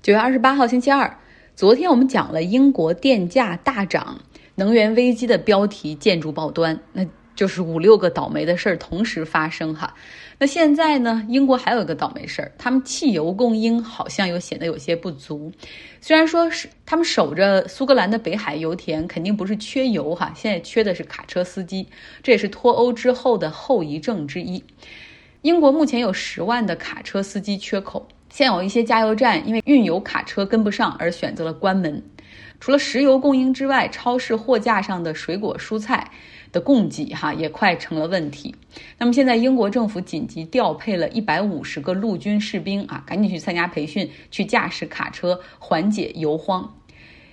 九月二十八号星期二，昨天我们讲了英国电价大涨、能源危机的标题建筑报端，那就是五六个倒霉的事儿同时发生哈。那现在呢，英国还有一个倒霉事儿，他们汽油供应好像又显得有些不足。虽然说是他们守着苏格兰的北海油田，肯定不是缺油哈，现在缺的是卡车司机，这也是脱欧之后的后遗症之一。英国目前有十万的卡车司机缺口。现有一些加油站因为运油卡车跟不上而选择了关门。除了石油供应之外，超市货架上的水果蔬菜的供给哈也快成了问题。那么现在英国政府紧急调配了一百五十个陆军士兵啊，赶紧去参加培训，去驾驶卡车，缓解油荒。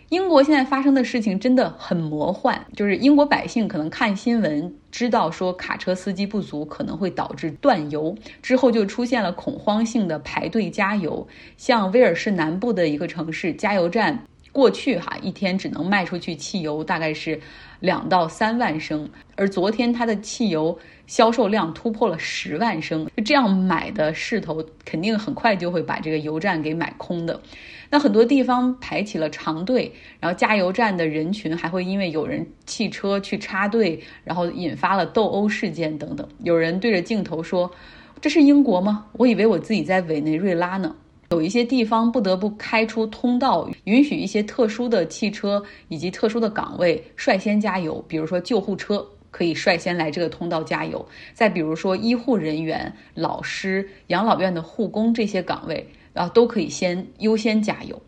英国现在发生的事情真的很魔幻，就是英国百姓可能看新闻知道说卡车司机不足可能会导致断油，之后就出现了恐慌性的排队加油。像威尔士南部的一个城市加油站，过去哈一天只能卖出去汽油大概是两到三万升，而昨天它的汽油销售量突破了十万升，就这样买的势头肯定很快就会把这个油站给买空的。那很多地方排起了长队，然后加油站的人群还会因为有人汽车去插队，然后引发了斗殴事件等等。有人对着镜头说：“这是英国吗？我以为我自己在委内瑞拉呢。”有一些地方不得不开出通道，允许一些特殊的汽车以及特殊的岗位率先加油，比如说救护车可以率先来这个通道加油。再比如说医护人员、老师、养老院的护工这些岗位。啊，都可以先优先加油。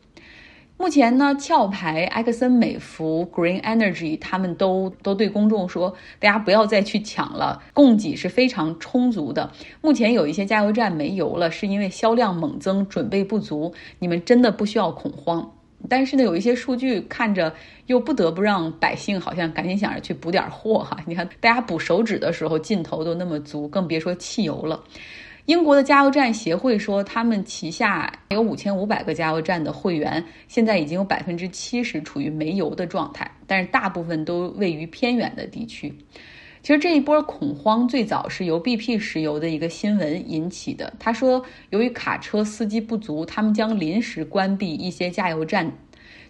目前呢，壳牌、埃克森美孚、Green Energy 他们都都对公众说，大家不要再去抢了，供给是非常充足的。目前有一些加油站没油了，是因为销量猛增，准备不足。你们真的不需要恐慌。但是呢，有一些数据看着又不得不让百姓好像赶紧想着去补点货哈。你看，大家补手指的时候劲头都那么足，更别说汽油了。英国的加油站协会说，他们旗下有五千五百个加油站的会员，现在已经有百分之七十处于没油的状态，但是大部分都位于偏远的地区。其实这一波恐慌最早是由 BP 石油的一个新闻引起的。他说，由于卡车司机不足，他们将临时关闭一些加油站，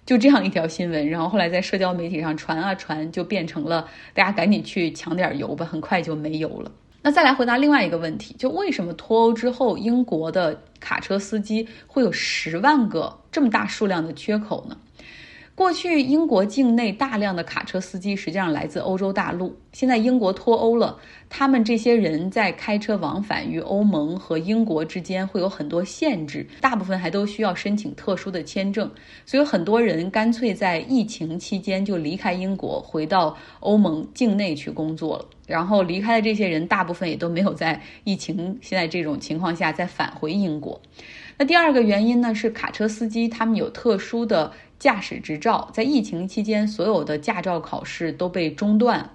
就这样一条新闻。然后后来在社交媒体上传啊传，就变成了大家赶紧去抢点油吧，很快就没油了。那再来回答另外一个问题，就为什么脱欧之后，英国的卡车司机会有十万个这么大数量的缺口呢？过去英国境内大量的卡车司机实际上来自欧洲大陆。现在英国脱欧了，他们这些人在开车往返于欧盟和英国之间会有很多限制，大部分还都需要申请特殊的签证。所以很多人干脆在疫情期间就离开英国，回到欧盟境内去工作了。然后离开的这些人，大部分也都没有在疫情现在这种情况下再返回英国。那第二个原因呢，是卡车司机他们有特殊的。驾驶执照在疫情期间，所有的驾照考试都被中断，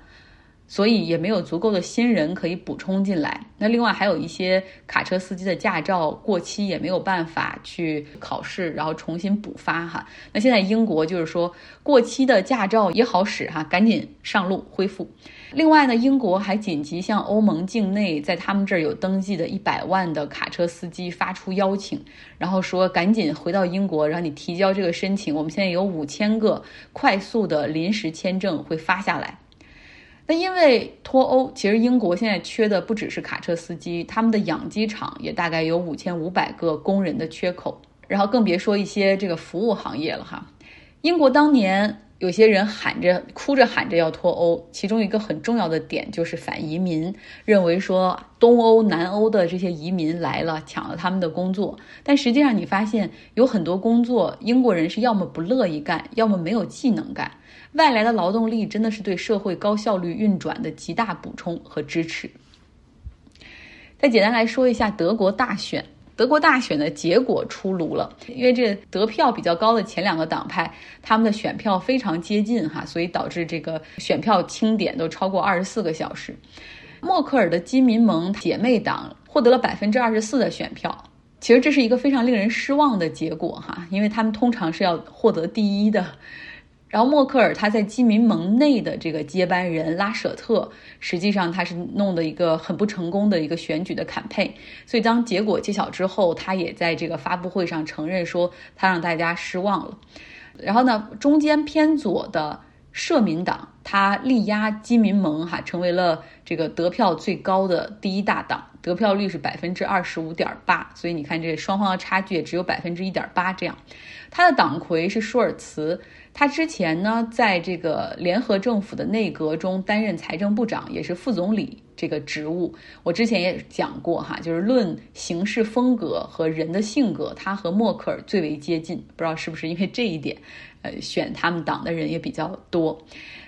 所以也没有足够的新人可以补充进来。那另外还有一些卡车司机的驾照过期，也没有办法去考试，然后重新补发哈。那现在英国就是说，过期的驾照也好使哈，赶紧上路恢复。另外呢，英国还紧急向欧盟境内在他们这儿有登记的一百万的卡车司机发出邀请，然后说赶紧回到英国，然后你提交这个申请。我们现在有五千个快速的临时签证会发下来。那因为脱欧，其实英国现在缺的不只是卡车司机，他们的养鸡场也大概有五千五百个工人的缺口，然后更别说一些这个服务行业了哈。英国当年。有些人喊着、哭着喊着要脱欧，其中一个很重要的点就是反移民，认为说东欧、南欧的这些移民来了，抢了他们的工作。但实际上，你发现有很多工作，英国人是要么不乐意干，要么没有技能干。外来的劳动力真的是对社会高效率运转的极大补充和支持。再简单来说一下德国大选。德国大选的结果出炉了，因为这得票比较高的前两个党派，他们的选票非常接近哈，所以导致这个选票清点都超过二十四个小时。默克尔的基民盟姐妹党获得了百分之二十四的选票，其实这是一个非常令人失望的结果哈，因为他们通常是要获得第一的。然后默克尔他在基民盟内的这个接班人拉舍特，实际上他是弄的一个很不成功的一个选举的坎佩，所以当结果揭晓之后，他也在这个发布会上承认说他让大家失望了。然后呢，中间偏左的社民党他力压基民盟，哈，成为了这个得票最高的第一大党，得票率是百分之二十五点八，所以你看这双方的差距也只有百分之一点八这样。他的党魁是舒尔茨。他之前呢，在这个联合政府的内阁中担任财政部长，也是副总理这个职务。我之前也讲过哈，就是论行事风格和人的性格，他和默克尔最为接近。不知道是不是因为这一点，呃，选他们党的人也比较多。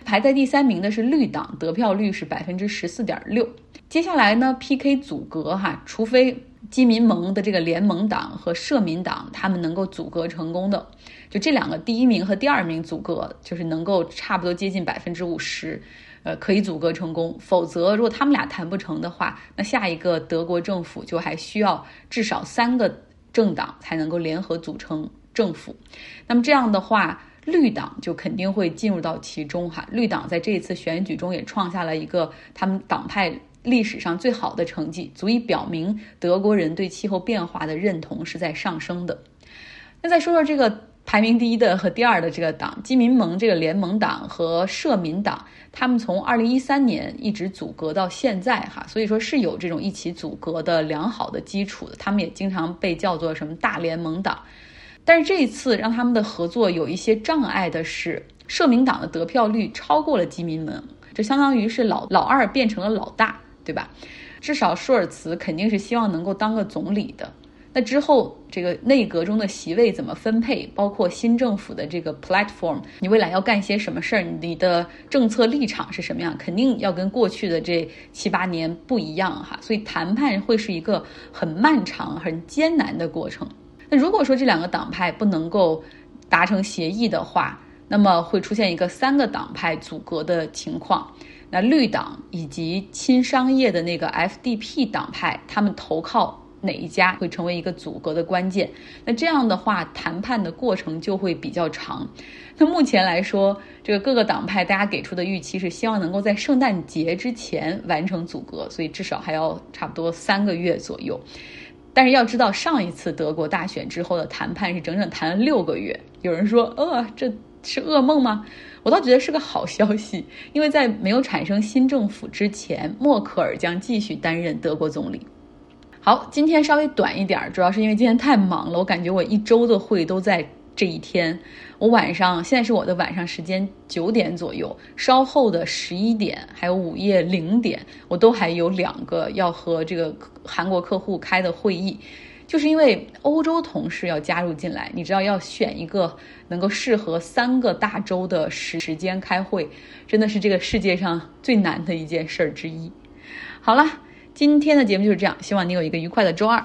排在第三名的是绿党，得票率是百分之十四点六。接下来呢，PK 阻隔哈，除非基民盟的这个联盟党和社民党他们能够阻隔成功的。就这两个第一名和第二名阻隔，就是能够差不多接近百分之五十，呃，可以阻隔成功。否则，如果他们俩谈不成的话，那下一个德国政府就还需要至少三个政党才能够联合组成政府。那么这样的话，绿党就肯定会进入到其中哈。绿党在这一次选举中也创下了一个他们党派历史上最好的成绩，足以表明德国人对气候变化的认同是在上升的。那再说说这个。排名第一的和第二的这个党基民盟这个联盟党和社民党，他们从二零一三年一直阻隔到现在哈，所以说是有这种一起阻隔的良好的基础的。他们也经常被叫做什么大联盟党，但是这一次让他们的合作有一些障碍的是，社民党的得票率超过了基民盟，这相当于是老老二变成了老大，对吧？至少舒尔茨肯定是希望能够当个总理的。那之后，这个内阁中的席位怎么分配？包括新政府的这个 platform，你未来要干些什么事儿？你的政策立场是什么样？肯定要跟过去的这七八年不一样哈。所以谈判会是一个很漫长、很艰难的过程。那如果说这两个党派不能够达成协议的话，那么会出现一个三个党派阻隔的情况。那绿党以及亲商业的那个 FDP 党派，他们投靠。哪一家会成为一个阻隔的关键？那这样的话，谈判的过程就会比较长。那目前来说，这个各个党派大家给出的预期是希望能够在圣诞节之前完成阻隔，所以至少还要差不多三个月左右。但是要知道，上一次德国大选之后的谈判是整整谈了六个月。有人说，呃，这是噩梦吗？我倒觉得是个好消息，因为在没有产生新政府之前，默克尔将继续担任德国总理。好，今天稍微短一点，主要是因为今天太忙了，我感觉我一周的会都在这一天。我晚上现在是我的晚上时间九点左右，稍后的十一点还有午夜零点，我都还有两个要和这个韩国客户开的会议。就是因为欧洲同事要加入进来，你知道要选一个能够适合三个大洲的时时间开会，真的是这个世界上最难的一件事儿之一。好了。今天的节目就是这样，希望你有一个愉快的周二。